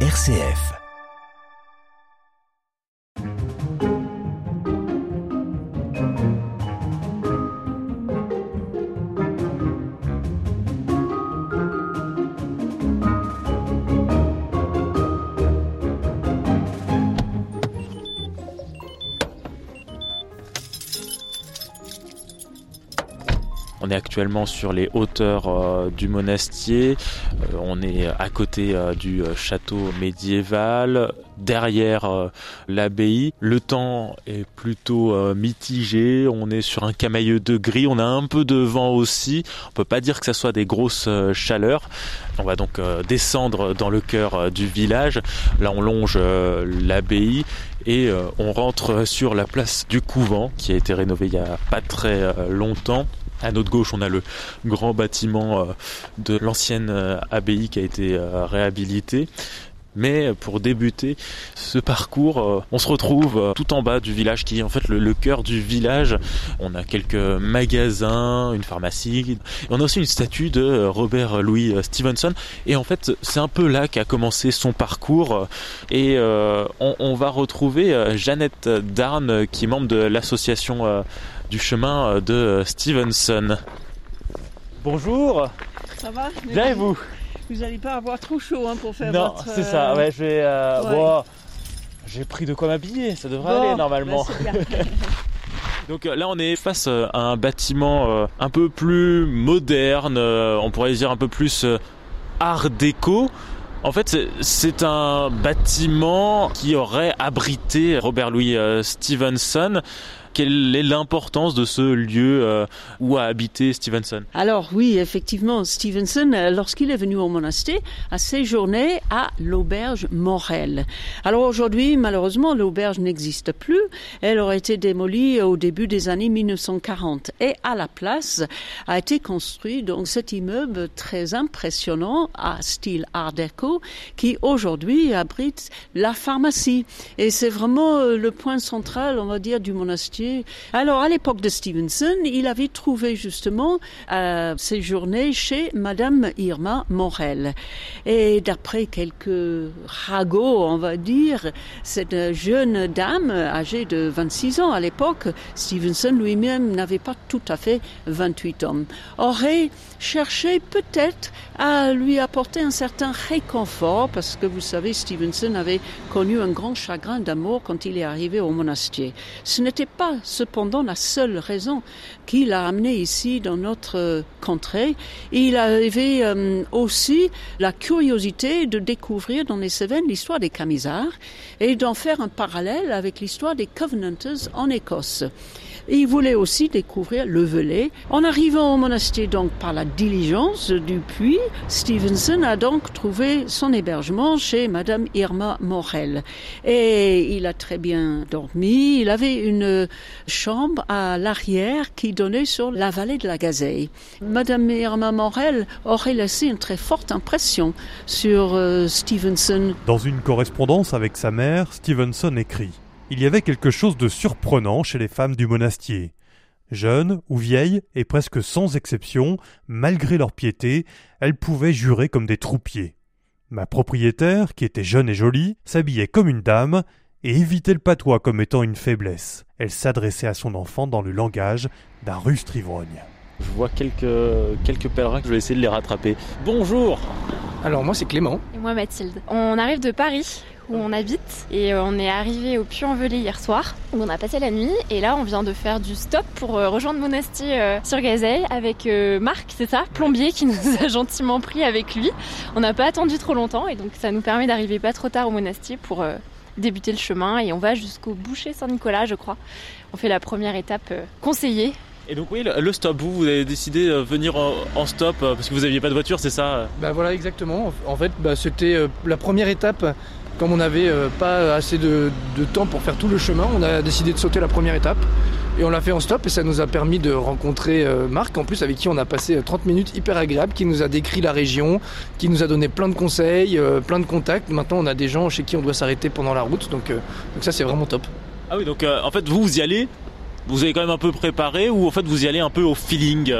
RCF. Actuellement sur les hauteurs euh, du monastier. Euh, on est à côté euh, du château médiéval, derrière l'abbaye. Le temps est plutôt mitigé. On est sur un camailleux de gris. On a un peu de vent aussi. On peut pas dire que ça soit des grosses chaleurs. On va donc descendre dans le cœur du village. Là, on longe l'abbaye et on rentre sur la place du couvent qui a été rénové il y a pas très longtemps. À notre gauche, on a le grand bâtiment euh, de l'ancienne euh, abbaye qui a été euh, réhabilité. Mais pour débuter ce parcours, on se retrouve tout en bas du village qui est en fait le, cœur du village. On a quelques magasins, une pharmacie. On a aussi une statue de Robert Louis Stevenson. Et en fait, c'est un peu là qu'a commencé son parcours. Et on, va retrouver Jeannette Darn, qui est membre de l'association du chemin euh, de Stevenson. Bonjour, Ça va bien et vous? Vous n'allez pas avoir trop chaud hein, pour faire Non, votre... c'est ça, euh, ouais, je vais... euh, ouais. j'ai pris de quoi m'habiller, ça devrait bon, aller normalement. ben, c'est bien. Donc euh, là on est face euh, à un bâtiment euh, un peu plus moderne, euh, on pourrait dire un peu plus euh, art déco. En fait, c'est- un bâtiment qui aurait abrité Robert Louis euh, Stevenson. Quelle est l'importance de ce lieu euh, où a habité Stevenson Alors oui, effectivement, Stevenson, euh, lorsqu'il est venu au monastère, a séjourné à l'auberge Morel. Alors aujourd'hui, malheureusement, l'auberge n'existe plus. Elle aurait été démolie au début des années 1940. Et à la place a été construit donc cet immeuble très impressionnant à style art déco qui aujourd'hui abrite la pharmacie. Et c'est vraiment euh, le point central, on va dire, du monastère. Alors, à l'époque de Stevenson, il avait trouvé justement euh, séjourner chez Madame Irma Morel. Et d'après quelques ragots, on va dire, cette jeune dame âgée de 26 ans à l'époque, Stevenson lui-même n'avait pas tout à fait 28 ans, aurait cherché peut-être à lui apporter un certain réconfort parce que vous savez, Stevenson avait connu un grand chagrin d'amour quand il est arrivé au monastère. Ce n'était pas cependant la seule raison qui l'a amené ici dans notre euh, contrée. Il avait euh, aussi la curiosité de découvrir dans les Cévennes l'histoire des Camisards et d'en faire un parallèle avec l'histoire des Covenanters en Écosse. Il voulait aussi découvrir le Velay. En arrivant au monastère donc par la diligence du puits, Stevenson a donc trouvé son hébergement chez Madame Irma Morel. Et il a très bien dormi. Il avait une chambre à l'arrière qui donnait sur la vallée de la Gazeille. Madame Irma Morel aurait laissé une très forte impression sur euh, Stevenson. Dans une correspondance avec sa mère, Stevenson écrit Il y avait quelque chose de surprenant chez les femmes du monastier. Jeunes ou vieilles, et presque sans exception, malgré leur piété, elles pouvaient jurer comme des troupiers. Ma propriétaire, qui était jeune et jolie, s'habillait comme une dame et évitait le patois comme étant une faiblesse. Elle s'adressait à son enfant dans le langage d'un rustre ivrogne. Je vois quelques, quelques pèlerins que je vais essayer de les rattraper. Bonjour Alors moi c'est Clément. Et moi Mathilde. On arrive de Paris où on habite et euh, on est arrivé au Puy-en-Velay hier soir où on a passé la nuit et là on vient de faire du stop pour euh, rejoindre Monastier euh, sur Gazeille avec euh, Marc, c'est ça, plombier qui nous a gentiment pris avec lui. On n'a pas attendu trop longtemps et donc ça nous permet d'arriver pas trop tard au Monastier pour euh, débuter le chemin et on va jusqu'au boucher Saint-Nicolas je crois. On fait la première étape euh, conseillée Et donc oui, le stop, vous, vous avez décidé de venir en, stop parce que vous aviez pas de voiture, c'est ça Bah voilà exactement. En fait bah, c'était la première étape. Comme on n'avait euh, pas assez de, de temps pour faire tout le chemin, on a décidé de sauter la première étape. Et on l'a fait en stop et ça nous a permis de rencontrer euh, Marc, en plus avec qui on a passé euh, 30 minutes hyper agréables, qui nous a décrit la région, qui nous a donné plein de conseils, euh, plein de contacts. Maintenant on a des gens chez qui on doit s'arrêter pendant la route, donc, euh, donc ça c'est vraiment top. Ah oui, donc euh, en fait, vous, vous y allez, vous avez quand même un peu préparé ou en fait vous y allez un peu au feeling?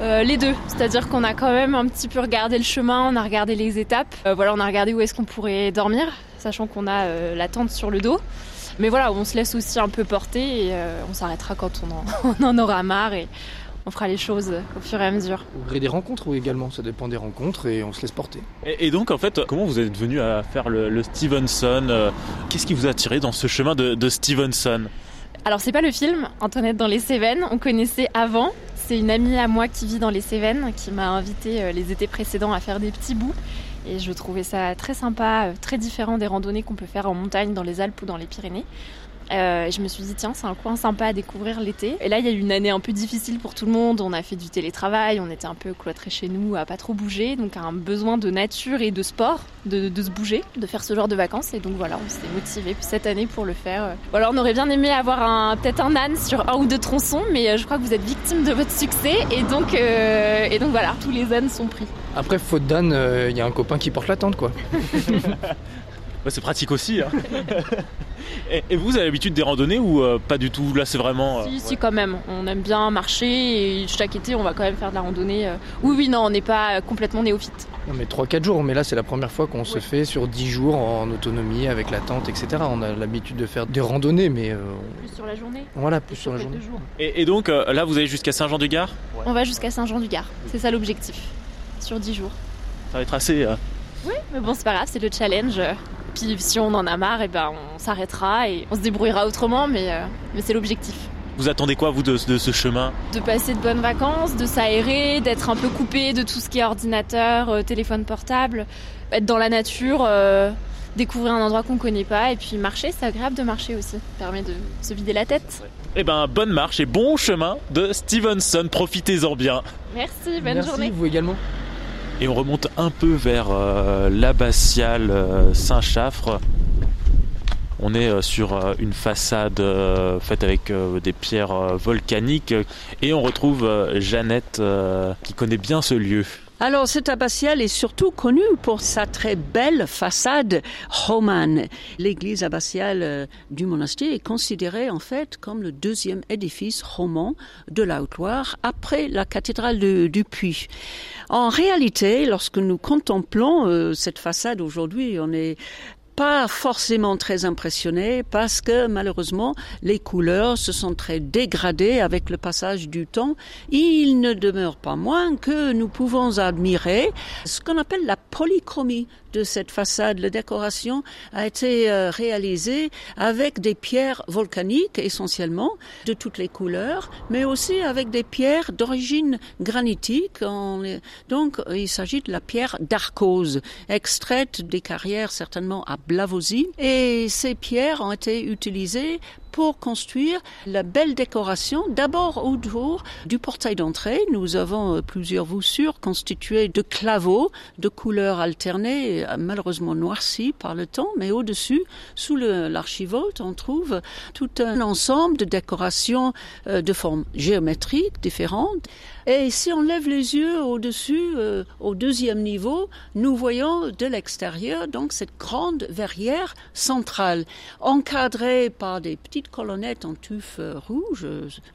Les deux, c'est-à-dire qu'on a quand même un petit peu regardé le chemin, on a regardé les étapes, voilà, on a regardé où est-ce qu'on pourrait dormir, sachant qu'on a la tente sur le dos. Mais voilà, on se laisse aussi un peu porter et on s'arrêtera quand on en, on en aura marre et on fera les choses au fur et à mesure. Au gré des rencontres ou également, ça dépend des rencontres et on se laisse porter. Et, donc en fait, comment vous êtes venu à faire le, Stevenson euh, Qu'est-ce qui vous a attiré dans ce chemin de, Stevenson? Alors c'est pas le film, Antoinette dans les Cévennes, on connaissait avant. C'est une amie à moi qui vit dans les Cévennes qui m'a invité euh, les étés précédents à faire des petits bouts. Et je trouvais ça très sympa, euh, très différent des randonnées qu'on peut faire en montagne, dans les Alpes ou dans les Pyrénées. Euh, je me suis dit, tiens, c'est un coin sympa à découvrir l'été. Et là, il y a eu une année un peu difficile pour tout le monde. On a fait du télétravail, on était un peu cloîtrés chez nous, à pas trop bouger. Donc, un besoin de nature et de sport, de, se bouger, de faire ce genre de vacances. Et donc, voilà, on s'est motivé cette année pour le faire. alors on aurait bien aimé avoir peut-être un âne sur un ou deux tronçons, mais euh, je crois que vous êtes victime de votre succès. Et donc, euh, et donc voilà, tous les ânes sont pris. Après, faute d'âne, il y a un copain qui porte la tente, quoi. c'est pratique aussi. Hein. et, vous avez l'habitude des randonnées ou euh, pas du tout? Là, c'est vraiment. Euh, si, si, quand même. On aime bien marcher et chaque été, on va quand même faire de la randonnée. Euh. Oui, oui, non, on n'est pas complètement néophyte. Non, mais 3-4 jours, mais là, c'est la première fois qu'on se fait sur 10 jours en autonomie avec la tente, etc. On a l'habitude de faire des randonnées, mais. Plus sur la journée Voilà, plus sur la journée. Et, donc, là, vous allez jusqu'à Saint-Jean-du-Gard? On va jusqu'à Saint-Jean-du-Gard. C'est ça l'objectif. Sur 10 jours. Ça va être assez. Oui, mais bon, c'est pas grave, c'est le challenge. Puis si on en a marre, et eh ben on s'arrêtera et on se débrouillera autrement, mais, euh, mais c'est l'objectif. Vous attendez quoi, vous, de, ce chemin? De passer de bonnes vacances, de s'aérer, d'être un peu coupé de tout ce qui est ordinateur, euh, téléphone portable, être dans la nature, euh, découvrir un endroit qu'on connaît pas, et puis marcher, c'est agréable de marcher aussi, ça permet de se vider la tête. Eh ben, bonne marche et bon chemin de Stevenson, profitez-en bien. Merci, bonne Merci, journée. vous également. Et on remonte un peu vers euh, l'abbatiale euh, Saint-Chaffre. On est euh, sur une façade faite avec des pierres volcaniques et on retrouve Jeannette qui connaît bien ce lieu. Alors, cette abbatiale est surtout connue pour sa très belle façade romane. L'église abbatiale du monastère est considérée en fait comme le deuxième édifice roman de la Haute-Loire après la cathédrale de, du Puy. En réalité, lorsque nous contemplons euh, cette façade aujourd'hui, on est pas forcément très impressionné parce que malheureusement les couleurs se sont très dégradées avec le passage du temps. Il ne demeure pas moins que nous pouvons admirer ce qu'on appelle la polychromie de cette façade. La décoration a été euh, réalisée avec des pierres volcaniques essentiellement de toutes les couleurs, mais aussi avec des pierres d'origine granitique. Donc il s'agit de la pierre d'Arcose, extraite des carrières certainement à Blavozy. Et ces pierres ont été utilisées pour construire la belle décoration, d'abord autour du portail d'entrée. Nous avons euh, plusieurs voussures constituées de claveaux de couleurs alternées, euh, malheureusement noircies par le temps, mais au-dessus, sous l'archivolte, on trouve tout un ensemble de décorations euh, de formes géométriques différentes. Et si on lève les yeux au-dessus, au deuxième niveau, nous voyons de l'extérieur donc cette grande verrière centrale, encadrée par des colonnette en tuf rouge,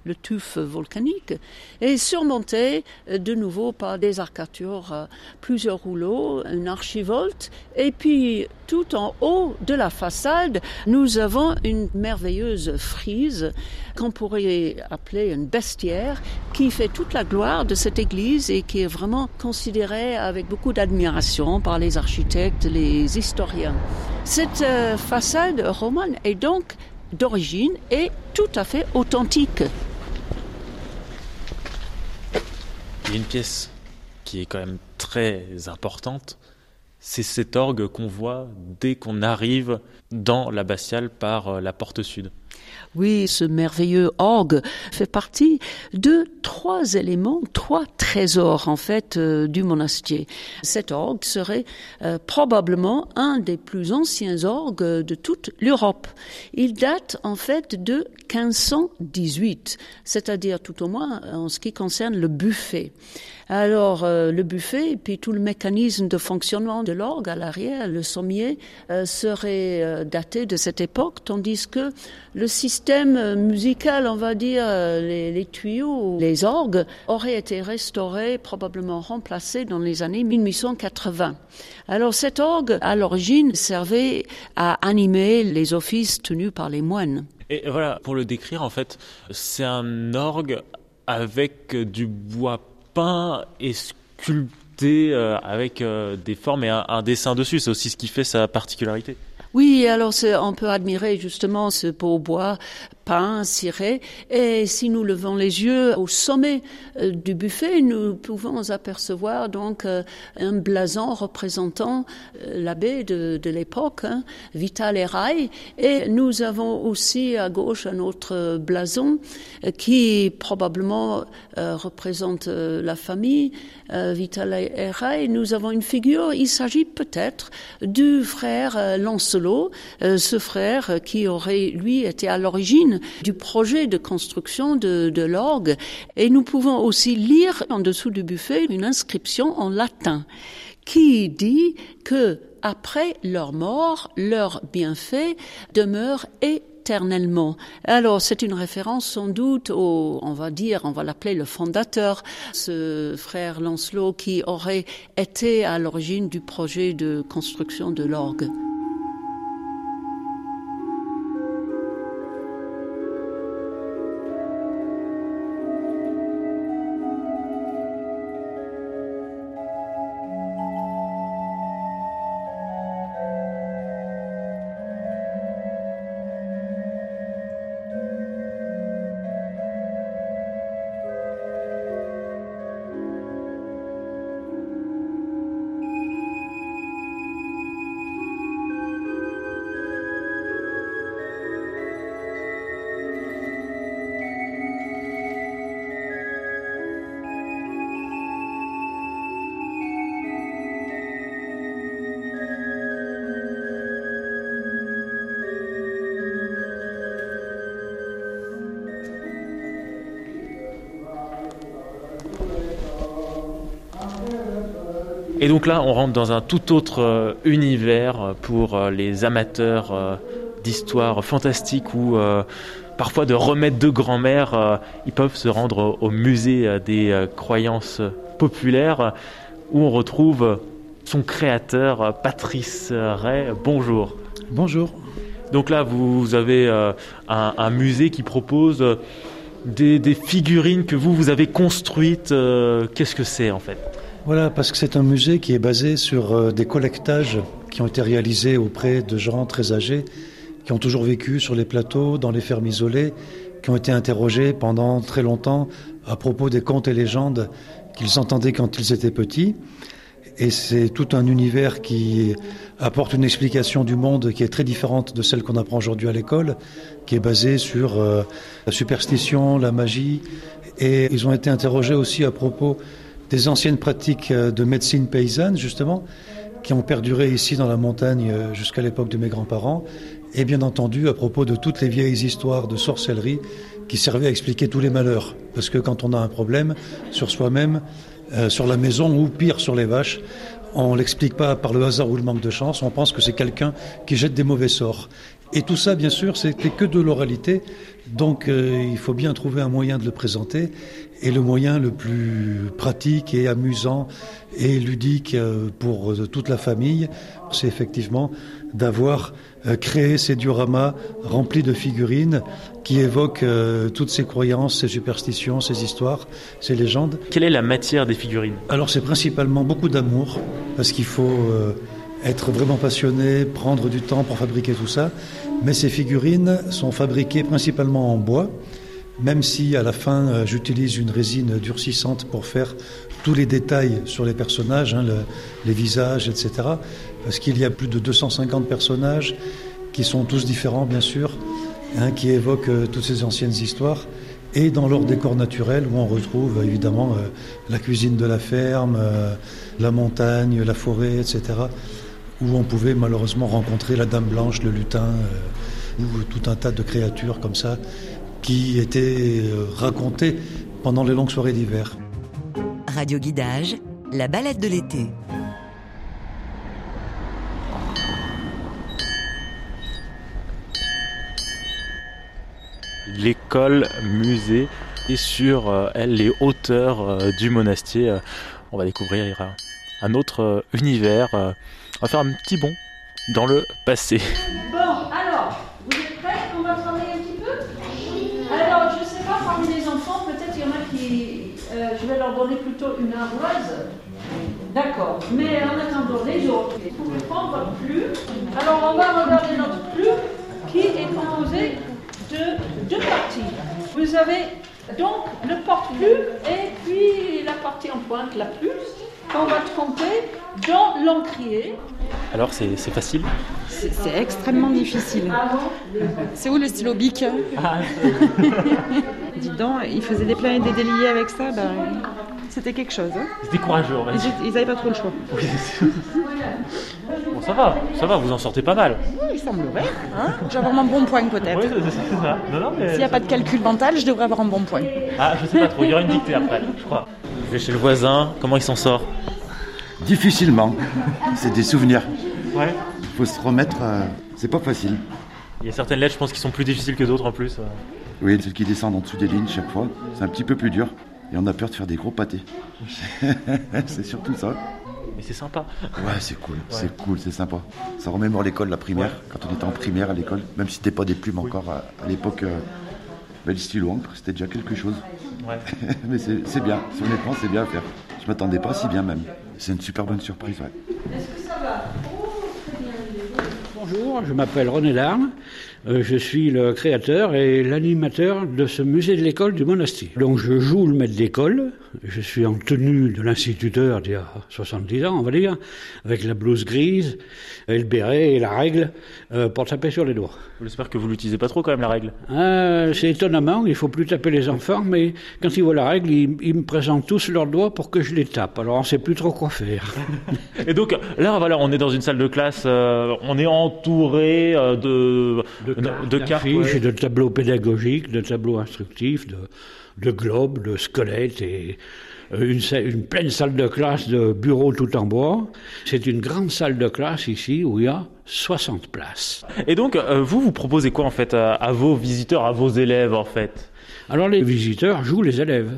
le tuf volcanique, et surmonté euh, de nouveau par des arcatures, euh, plusieurs rouleaux, une archivolte, et puis tout en haut de la façade, nous avons une merveilleuse frise qu'on pourrait appeler une bestiaire qui fait toute la gloire de cette église et qui est vraiment considérée avec beaucoup d'admiration par les architectes, les historiens. Cette euh, façade romane est donc d'origine est tout à fait authentique. Il y a une pièce qui est quand même très importante, c'est cet orgue qu'on voit dès qu'on arrive dans l'abbatiale par euh, la porte sud. Oui, ce merveilleux orgue fait partie de trois éléments, trois trésors en fait euh, du monastère. Cet orgue serait euh, probablement un des plus anciens orgues de toute l'Europe. Il date en fait de 1518, c'est-à-dire tout au moins en ce qui concerne le buffet. Alors euh, le buffet et puis tout le mécanisme de fonctionnement de l'orgue à l'arrière, le sommier, serait daté de cette époque, tandis que le système musical, on va dire, les, les, tuyaux, les orgues, aurait été restauré, probablement remplacé dans les années 1880. Alors cet orgue, à l'origine, servait à animer les offices tenus par les moines. Et voilà, pour le décrire, en fait, c'est un orgue avec du bois peint et sculpté euh, avec euh, des formes et un, dessin dessus. C'est aussi ce qui fait sa particularité. Oui, alors on peut admirer justement ce beau bois pain. Et si nous levons les yeux au sommet euh, du buffet, nous pouvons apercevoir donc euh, un blason représentant euh, l'abbé de, l'époque, hein, Vital Eray. Et nous avons aussi à gauche un autre blason qui probablement représente la famille Vital Eray. Nous avons une figure, il s'agit peut-être du frère Lancelot, ce frère qui aurait lui été à l'origine du projet de construction de, de l'orgue. Et nous pouvons aussi lire en dessous du buffet une inscription en latin qui dit que après leur mort, leur bienfait demeure éternellement. Alors c'est une référence sans doute au, on va dire, on va l'appeler le fondateur, ce frère Lancelot qui aurait été à l'origine du projet de construction de l'orgue. Et donc là, on rentre dans un tout autre euh, univers euh, pour euh, les amateurs d'histoires fantastiques ou parfois de remèdes de grand-mère. ils peuvent se rendre au musée des croyances populaires où on retrouve son créateur, Patrice Ray. Bonjour. Bonjour. Donc là, vous avez un, musée qui propose des, des, figurines que vous, vous avez construites. Qu'est-ce que c'est en fait? Voilà, parce que c'est un musée qui est basé sur euh, des collectages qui ont été réalisés auprès de gens très âgés, qui ont toujours vécu sur les plateaux, dans les fermes isolées, qui ont été interrogés pendant très longtemps à propos des contes et légendes qu'ils entendaient quand ils étaient petits. Et c'est tout un univers qui apporte une explication du monde qui est très différente de celle qu'on apprend aujourd'hui à l'école, qui est basée sur euh, la superstition, la magie. Et ils ont été interrogés aussi à propos des anciennes pratiques euh, de médecine paysanne, justement, qui ont perduré ici dans la montagne euh, jusqu'à l'époque de mes grands-parents, et bien entendu à propos de toutes les vieilles histoires de sorcellerie qui servaient à expliquer tous les malheurs. Parce que quand on a un problème sur soi-même, euh, sur la maison ou pire sur les vaches, on l'explique pas par le hasard ou le manque de chance, on pense que c'est quelqu'un qui jette des mauvais sorts. Et tout ça, bien sûr, c'était que de l'oralité, donc il faut bien trouver un moyen de le présenter. Et le moyen le plus pratique et amusant et ludique euh, pour euh, toute la famille, c'est effectivement d'avoir euh, créé ces dioramas remplis de figurines qui évoquent toutes ces croyances, ces superstitions, ces histoires, ces légendes. Quelle est la matière des figurines? Alors c'est principalement beaucoup d'amour, parce qu'il faut être vraiment passionné, prendre du temps pour fabriquer tout ça. Mais ces figurines sont fabriquées principalement en bois même si à la fin euh, j'utilise une résine durcissante pour faire tous les détails sur les personnages, hein, les visages, etc. Parce qu'il y a plus de 250 personnages qui sont tous différents, bien sûr, hein, qui évoquent euh, toutes ces anciennes histoires. Et dans leur décor naturel, où on retrouve évidemment euh, la cuisine de la ferme, la montagne, la forêt, etc. Où on pouvait malheureusement rencontrer la Dame Blanche, le lutin, ou tout un tas de créatures comme ça qui était euh, raconté pendant les longues soirées d'hiver. Radio Guidage, la balade de l'été. L'école musée et sur euh, elle les hauteurs euh, du monastier. Euh, on va découvrir un autre univers. on va faire un petit bond dans le passé. Bon, alors, vous êtes prêts? On va travailler un petit peu? Alors, je ne sais pas, parmi les enfants, peut-être il y en a qui... je vais leur donner plutôt une ardoise. D'accord. Mais en attendant, les autres, vous pouvez prendre votre plume. Alors, on va regarder notre plume qui est composée de deux parties. Vous avez donc le porte-plume et puis la partie en pointe, la plume, qu'on va tromper dans l'encrier. Alors c'est facile? C'est extrêmement difficile. C'est où le stylo bic? Ah, Dis donc, ils faisaient des plans et des déliés avec ça, ben, c'était quelque chose. Hein. C'était courageux, va dire. Ils n'avaient pas trop le choix. bon, ça va, ça va, vous en sortez pas mal. Oui, il semblerait. Hein J'ai avoir un bon point peut-être. Oui, c'est ça. S'il n'y a pas de calcul mental, je devrais avoir un bon point. Ah, je sais pas trop, il y aura une dictée après, je crois. Je vais chez le voisin, comment il s'en sort? Difficilement. C'est des souvenirs. Ouais. Il faut se remettre, euh, c'est pas facile. Il y a certaines lettres, je pense, qui sont plus difficiles que d'autres en plus. Euh. Oui, celles qui descendent en dessous des lignes chaque fois, c'est un petit peu plus dur. Et on a peur de faire des gros pâtés. c'est surtout ça. Mais c'est sympa. Ouais, c'est cool, c'est cool, c'est sympa. Ça remémore l'école, la primaire, quand on était en primaire à l'école, même si c'était pas des plumes encore à, l'époque. Euh, le stylo encre, c'était déjà quelque chose. Ouais. Mais c'est bien, si honnêtement, c'est bien à faire. Je m'attendais pas si bien même. C'est une super bonne surprise, ouais. Est-ce que ça va Bonjour, je m'appelle René Larme. Euh, je suis le créateur et l'animateur de ce musée de l'école du monastier. Donc je joue le maître d'école, je suis en tenue de l'instituteur d'il y a 70 ans, on va dire, avec la blouse grise, et le béret et la règle euh, pour taper sur les doigts. J'espère que vous l'utilisez pas trop quand même la règle. Euh, c'est étonnamment, il faut plus taper les enfants, mais quand ils voient la règle, ils, me présentent tous leurs doigts pour que je les tape. Alors on sait plus trop quoi faire. et donc là, voilà, on est dans une salle de classe, on est entouré de de, cartes, de tableaux pédagogiques, de tableaux instructifs, de, de globes, de squelettes et euh, une, une, pleine salle de classe de bureaux tout en bois. C'est une grande salle de classe ici où il y a 60 places. Et donc, euh, vous, vous proposez quoi en fait à, vos visiteurs, à vos élèves en fait? Alors les visiteurs jouent les élèves.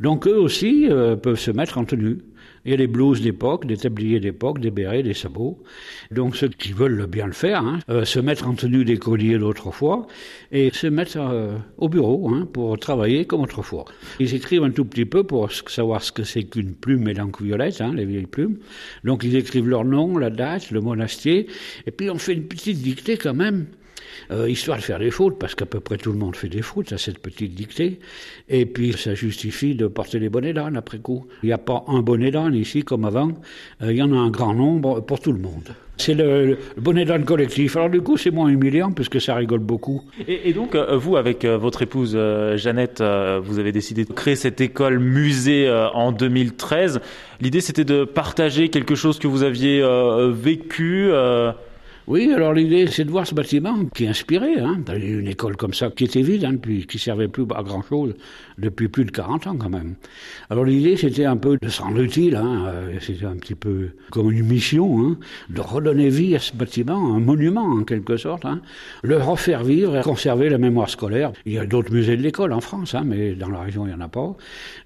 Donc eux aussi euh, peuvent se mettre en tenue. Il y a des blouses d'époque, des tabliers d'époque, des bérets, des sabots. Donc ceux qui veulent bien le faire, hein, euh, se mettre en tenue d'écolier d'autrefois et se mettre euh, au bureau hein, pour travailler comme autrefois. Ils écrivent un tout petit peu pour savoir ce que c'est qu'une plume et l'encre violette, hein, les vieilles plumes. Donc ils écrivent leur nom, la date, le monastier, et puis on fait une petite dictée quand même euh, histoire de faire des fautes, parce qu'à peu près tout le monde fait des fautes à cette petite dictée, et puis ça justifie de porter les bonnets d'âne après coup. Il n'y a pas un bonnet d'âne ici comme avant, euh, il y en a un grand nombre pour tout le monde. C'est le, bonnet d'âne collectif. Alors du coup, c'est moins humiliant puisque ça rigole beaucoup. Et, donc, euh, vous, avec votre épouse Jeannette, vous avez décidé de créer cette école musée en 2013. L'idée, c'était de partager quelque chose que vous aviez vécu. Oui, alors l'idée, c'est de voir ce bâtiment qui est inspiré. Hein, une école comme ça qui était vide, hein, puis qui servait plus à grand chose depuis plus de 40 ans quand même. Alors l'idée, c'était un peu de se rendre utile. Hein, euh, c'était un petit peu comme une mission, hein, de redonner vie à ce bâtiment, un monument en quelque sorte, hein, le refaire vivre et conserver la mémoire scolaire. Il y a d'autres musées de l'école en France, hein, mais dans la région, il n'y en a pas.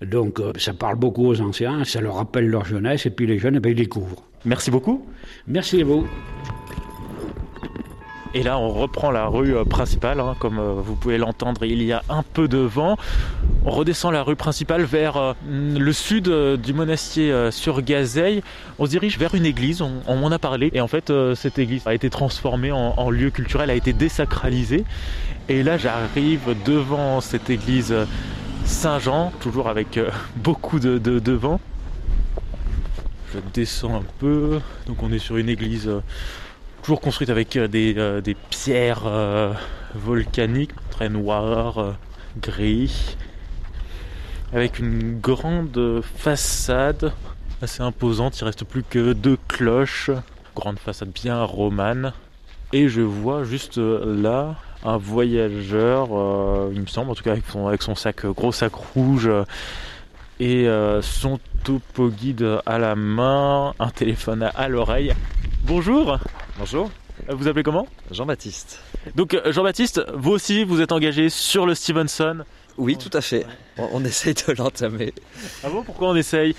Donc euh, ça parle beaucoup aux anciens, ça leur rappelle leur jeunesse, et puis les jeunes, eh ben, ils découvrent. Merci beaucoup. Merci à vous. Et là, on reprend la rue euh, principale. Hein, comme euh, vous pouvez l'entendre, il y a un peu de vent. On redescend la rue principale vers euh, le sud du monastier sur Gazeille. On se dirige vers une église, on, m'en a parlé. Et en fait, cette église a été transformée en, lieu culturel, a été désacralisée. Et là, j'arrive devant cette église Saint-Jean, toujours avec beaucoup de, de vent. Je descends un peu. Donc on est sur une église toujours construite avec euh, des, euh, des pierres euh, volcaniques, très noires, gris, avec une grande façade assez imposante. Il reste plus que deux cloches, grande façade bien romane. Et je vois juste là un voyageur, il me semble, en tout cas avec son, avec son sac, gros sac rouge et son topo guide à la main, un téléphone à l'oreille. Bonjour Bonjour. Vous appelez comment? Jean-Baptiste. Donc Jean-Baptiste, vous aussi, vous êtes engagé sur le Stevenson oui, tout à fait. On, essaye de l'entamer. Ah bon? Pourquoi on essaye?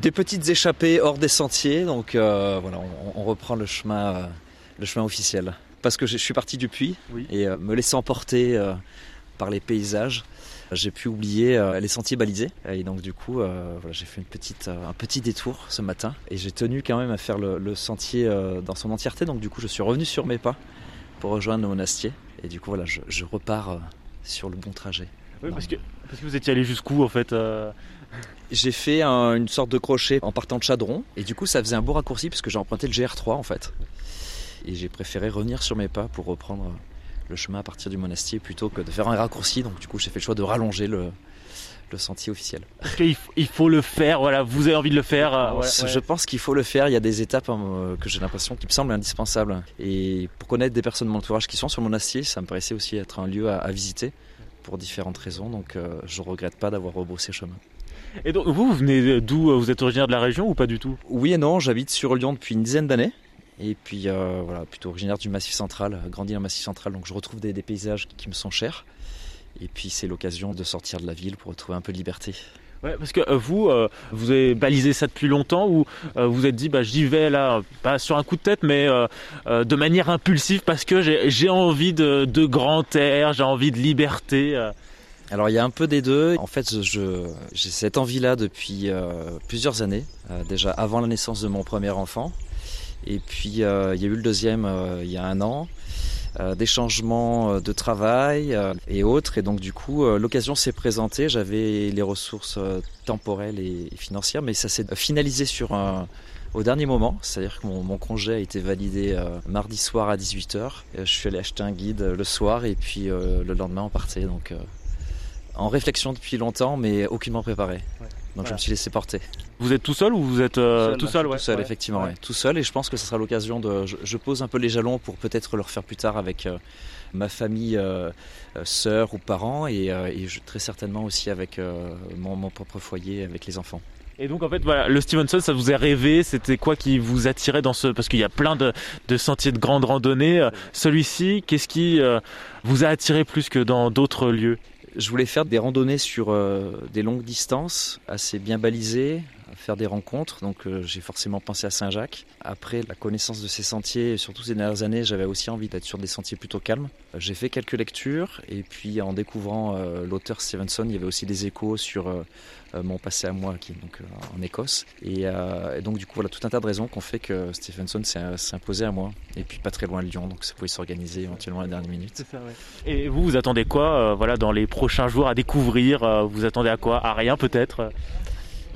Des petites échappées hors des sentiers, donc voilà, on, reprend le chemin, le chemin officiel. Parce que je suis parti du puits et me laissant porter par les paysages, j'ai pu oublier euh, les sentiers balisés. Et donc du coup, euh, voilà, j'ai fait une petite, euh, un petit détour ce matin. Et j'ai tenu quand même à faire le, sentier dans son entièreté. Donc du coup, je suis revenu sur mes pas pour rejoindre le monastier. Et du coup, voilà, je, repars sur le bon trajet. Oui, parce que, parce que vous étiez allé jusqu'où en fait J'ai fait une sorte de crochet en partant de Chadron. Et du coup, ça faisait un beau raccourci parce que j'ai emprunté le GR3 en fait. Et j'ai préféré revenir sur mes pas pour reprendre le chemin à partir du monastier plutôt que de faire un raccourci. Donc du coup, j'ai fait le choix de rallonger le, sentier officiel. il faut le faire, voilà, vous avez envie de le faire. Euh, je pense qu'il faut le faire, il y a des étapes hein, que j'ai l'impression qui me semblent indispensables. Et pour connaître des personnes de mon entourage qui sont sur le monastier, ça me paraissait aussi être un lieu à, visiter pour différentes raisons. Donc euh, je ne regrette pas d'avoir rebroussé chemin. Et donc vous, vous venez d'où? Vous êtes originaire de la région ou pas du tout? Oui et non, j'habite sur Lyon depuis une dizaine d'années. Et puis euh, voilà, plutôt originaire du Massif Central, grandi dans le Massif Central, donc je retrouve des, paysages qui, me sont chers. Et puis c'est l'occasion de sortir de la ville pour retrouver un peu de liberté. Ouais, parce que euh, vous, euh, vous avez balisé ça depuis longtemps ou vous vous êtes dit, bah, j'y vais là, pas sur un coup de tête, mais de manière impulsive parce que j'ai envie de, de, grand air, j'ai envie de liberté. Alors il y a un peu des deux. En fait, j'ai cette envie-là depuis plusieurs années, déjà avant la naissance de mon premier enfant. Et puis euh, il y a eu le deuxième euh, il y a un an. Euh, des changements de travail et autres. Et donc du coup, l'occasion s'est présentée. J'avais les ressources temporelles et financières, mais ça s'est finalisé sur au dernier moment. C'est-à-dire que mon, congé a été validé mardi soir à 18h. je suis allé acheter un guide le soir et puis le lendemain on partait. Donc en réflexion depuis longtemps, mais aucunement préparé. Donc je me suis laissé porter. Vous êtes tout seul ou vous êtes euh, tout seul, Tout seul, effectivement, tout seul. Et je pense que ce sera l'occasion de. Je, pose un peu les jalons pour peut-être le refaire plus tard avec euh, ma famille, euh, sœur ou parents, et, très certainement aussi avec mon, propre foyer, avec les enfants. Et donc en fait voilà, le Stevenson, ça vous est rêvé? C'était quoi qui vous attirait dans ce Parce qu'il y a plein de, de, sentiers de grande randonnée. Celui-ci, qu'est-ce qui vous a attiré plus que dans d'autres lieux? Je voulais faire des randonnées sur euh, des longues distances, assez bien balisées, faire des rencontres. Donc euh, j'ai forcément pensé à Saint-Jacques. Après la connaissance de ces sentiers, surtout ces dernières années, j'avais aussi envie d'être sur des sentiers plutôt calmes. J'ai fait quelques lectures et puis en découvrant euh, l'auteur Stevenson, il y avait aussi des échos sur mon passé à moi qui est donc en Écosse. Et, donc du coup voilà tout un tas de raisons qui ont fait que Stevenson s'est imposé à moi. Et puis pas très loin de Lyon, donc ça pouvait s'organiser éventuellement à la dernière minute. Et vous, vous attendez quoi voilà, dans les prochains jours à découvrir Vous attendez à quoi? À rien peut-être?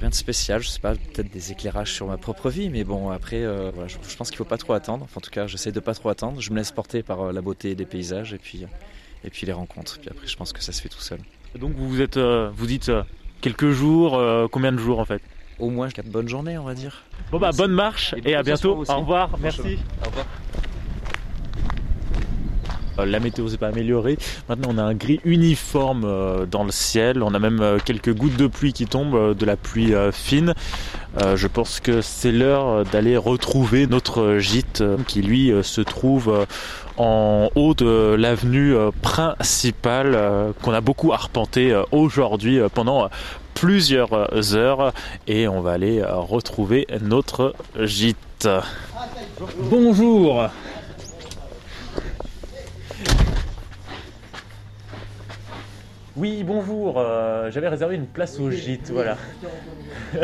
Rien de spécial, je sais pas, peut-être des éclairages sur ma propre vie, mais bon, après, euh, je, pense qu'il faut pas trop attendre. Enfin, en tout cas, j'essaie de pas trop attendre. Je me laisse porter par euh, la beauté des paysages et puis, et puis les rencontres. Puis après, je pense que ça se fait tout seul. Donc, vous êtes, euh, vous dites quelques jours, combien de jours en fait? Au moins quatre bonnes journées, on va dire. Bon bah, bonne marche et, à bientôt. Au revoir, merci. Au revoir. Euh, la météo s'est pas améliorée. Maintenant, on a un gris uniforme euh, dans le ciel. On a même euh, quelques gouttes de pluie qui tombent, de la pluie fine. je pense que c'est l'heure d'aller retrouver notre gîte qui lui se trouve en haut de l'avenue principale qu'on a beaucoup arpenté aujourd'hui pendant plusieurs heures et on va aller retrouver notre gîte. Bonjour Oui, bonjour. Euh, j'avais réservé une place au gîte, voilà.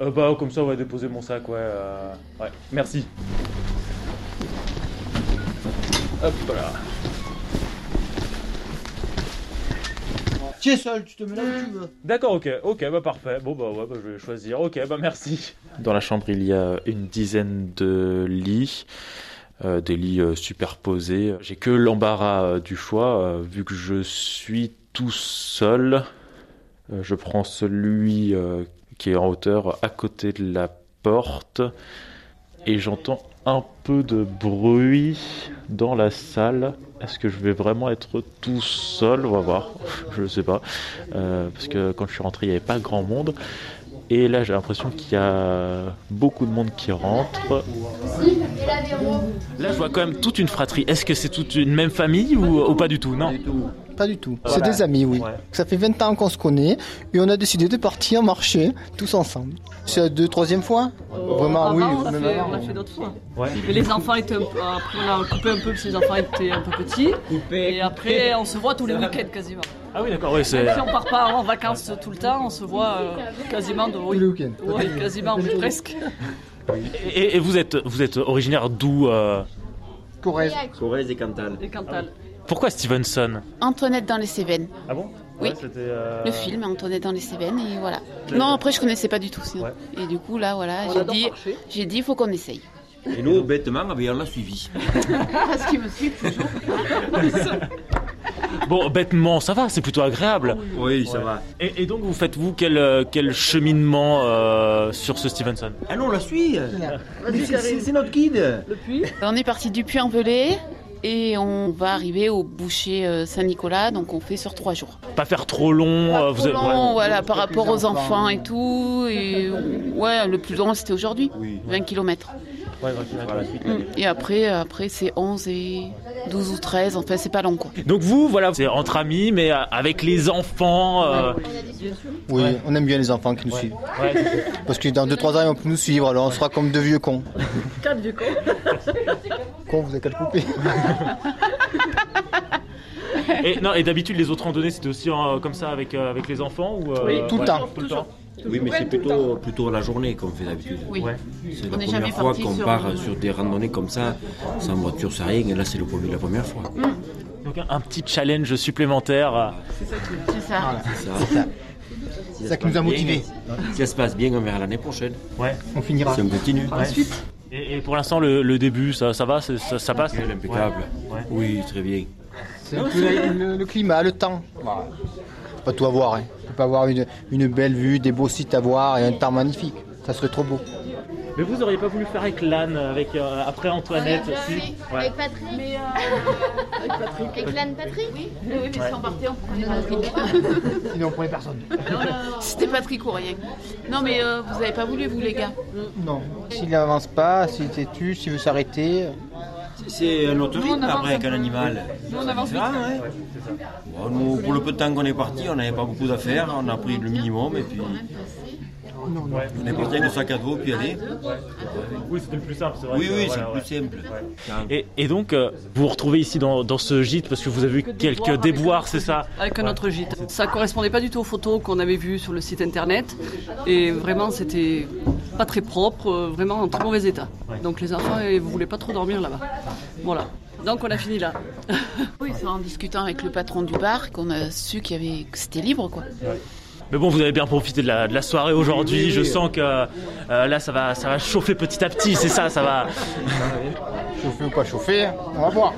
euh, Bah, comme ça, on va déposer mon sac, ouais. Euh, ouais, merci. Hop là. Tu es seul, tu te mets là où tu veux. D'accord, ok, ok, bah parfait. Bon, bah ouais, bah, je vais choisir. Ok, bah merci. Dans la chambre, il y a une dizaine de lits. Euh, des lits euh, superposés. J'ai que l'embarras euh, du choix, vu que je suis tout seul. je prends celui qui est en hauteur à côté de la porte et j'entends un peu de bruit dans la salle. Est-ce que je vais vraiment être tout seul? On va voir, je ne sais pas. parce que quand je suis rentré, il n'y avait pas grand monde. Et là, j'ai l'impression qu'il y a beaucoup de monde qui rentre. Là, je vois quand même toute une fratrie. Est-ce que c'est toute une même famille ou, ou pas du tout? Non. Pas du tout. Voilà. C'est des amis, oui. Ouais. Ça fait 20 ans qu'on se connaît et on a décidé de partir marcher tous ensemble. C'est la deux, troisième fois? Vraiment, oui. On l'a fait, on fait d'autres fois. Ouais. Mais les enfants étaient un peu, après on a coupé un peu parce que les enfants étaient un peu petits. et après on se voit tous les week-ends quasiment. Ah oui, d'accord, oui, c'est. Même si on part pas en vacances tout le temps, on se voit euh, quasiment de oui. Oui, quasiment, mais presque. Et, et vous êtes, vous êtes originaire d'où euh Corrèze. Corrèze et Cantal. Et Cantal. Pourquoi Stevenson? Antoinette dans les Cévennes. Ah bon? Oui. Ouais, euh, Le film Antoinette dans les Cévennes et voilà. Non, après je connaissais pas du tout sinon. Et du coup là voilà, j'ai dit j'ai dit il faut qu'on essaye. Et nous, bêtement, on l'a suivi. Parce qu'il me suit toujours. Bon, bêtement, ça va, c'est plutôt agréable. Oui, ça va. Et, et donc, vous faites, vous, quel, euh, quel cheminement euh, sur ce Stevenson? Ah non, on la suit. C'est- notre guide. Le puits. On est parti du Puy-en-Velay et on va arriver au boucher euh, Saint-Nicolas donc on fait sur trois jours. Pas faire trop long. vous Trop long, ouais. voilà, par rapport aux enfants et tout. Et ouais, le plus long c'était aujourd'hui, 20 km. Ouais. Et après, après c'est 11 et 12 ou 13, enfin c'est pas long quoi. Donc vous, voilà, c'est entre amis, mais euh, avec les enfants. euh, Oui, on aime bien les enfants qui nous suivent. Parce que dans 2-3 ans, ils vont plus nous suivre, alors on sera comme deux vieux cons. Quatre vieux cons. Con, vous avez qu'à le couper. et, non, et d'habitude, les autres randonnées, c'était aussi euh, comme ça avec, euh, avec les enfants ou, euh, Oui, tout le ouais, temps. Tout le temps? Oui, mais c'est plutôt, plutôt la journée qu'on fait d'habitude. Oui. Ouais. C'est la première fois qu'on part sur des randonnées comme ça, sans voiture, sans rien. Et là, c'est le premier- la première fois. Donc un, un petit challenge supplémentaire. C'est ça. C'est ça. C'est ça. C'est ça qui nous a motivés. Si ça se passe bien, on verra l'année prochaine. Ouais. On finira. Si on continue. Ouais. Et, et pour l'instant, le, le début, ça, ça va, c'est- ça, ça passe? Impeccable. Ouais. Oui, très bien. C'est un peu le, le climat, le temps. Pas tout avoir. Hein. Peut pas avoir une, une belle vue, des beaux sites à voir et un temps magnifique. Ça serait trop beau. Mais vous auriez pas voulu faire avec l'âne, avec euh, après Antoinette aussi Ouais. Avec Patrick. Mais Avec l'âne Patrick oui, oui, mais si on partait, on prenait Patrick. Sinon, on prenait personne. C'était Patrick ou rien. Non mais euh, vous avez pas voulu vous les gars. Non. S'il n'avance pas, s'il est têtu, s'il veut s'arrêter. C'est un autre rythme après avec un animal. Nous, on avance ouais. Bon, nous, pour le peu de temps qu'on est parti, on n'avait pas beaucoup d'affaires. On a pris le minimum et puis on est parti avec le sac à dos puis aller. Oui, c'était le plus simple, c'est vrai. Oui, que, oui, voilà, c'est plus simple. Et, et donc, euh, vous vous retrouvez ici dans, dans ce gîte parce que vous avez vu quelques déboires, c'est ça Avec un autre gîte. Ça correspondait pas du tout aux photos qu'on avait vues sur le site internet. Et vraiment, c'était pas très propre, euh, vraiment en très mauvais état. Donc les enfants ne voulaient pas trop dormir là-bas. Voilà. Donc on a fini là. Oui, c'est en discutant avec le patron du bar qu'on a su qu'il y avait que c'était libre quoi. Mais bon, vous avez bien profité de la, de la soirée aujourd'hui. Je sens que euh, là, ça va, ça va chauffer petit à petit, c'est ça, ça va. Chauffer ou pas chauffer, on va voir.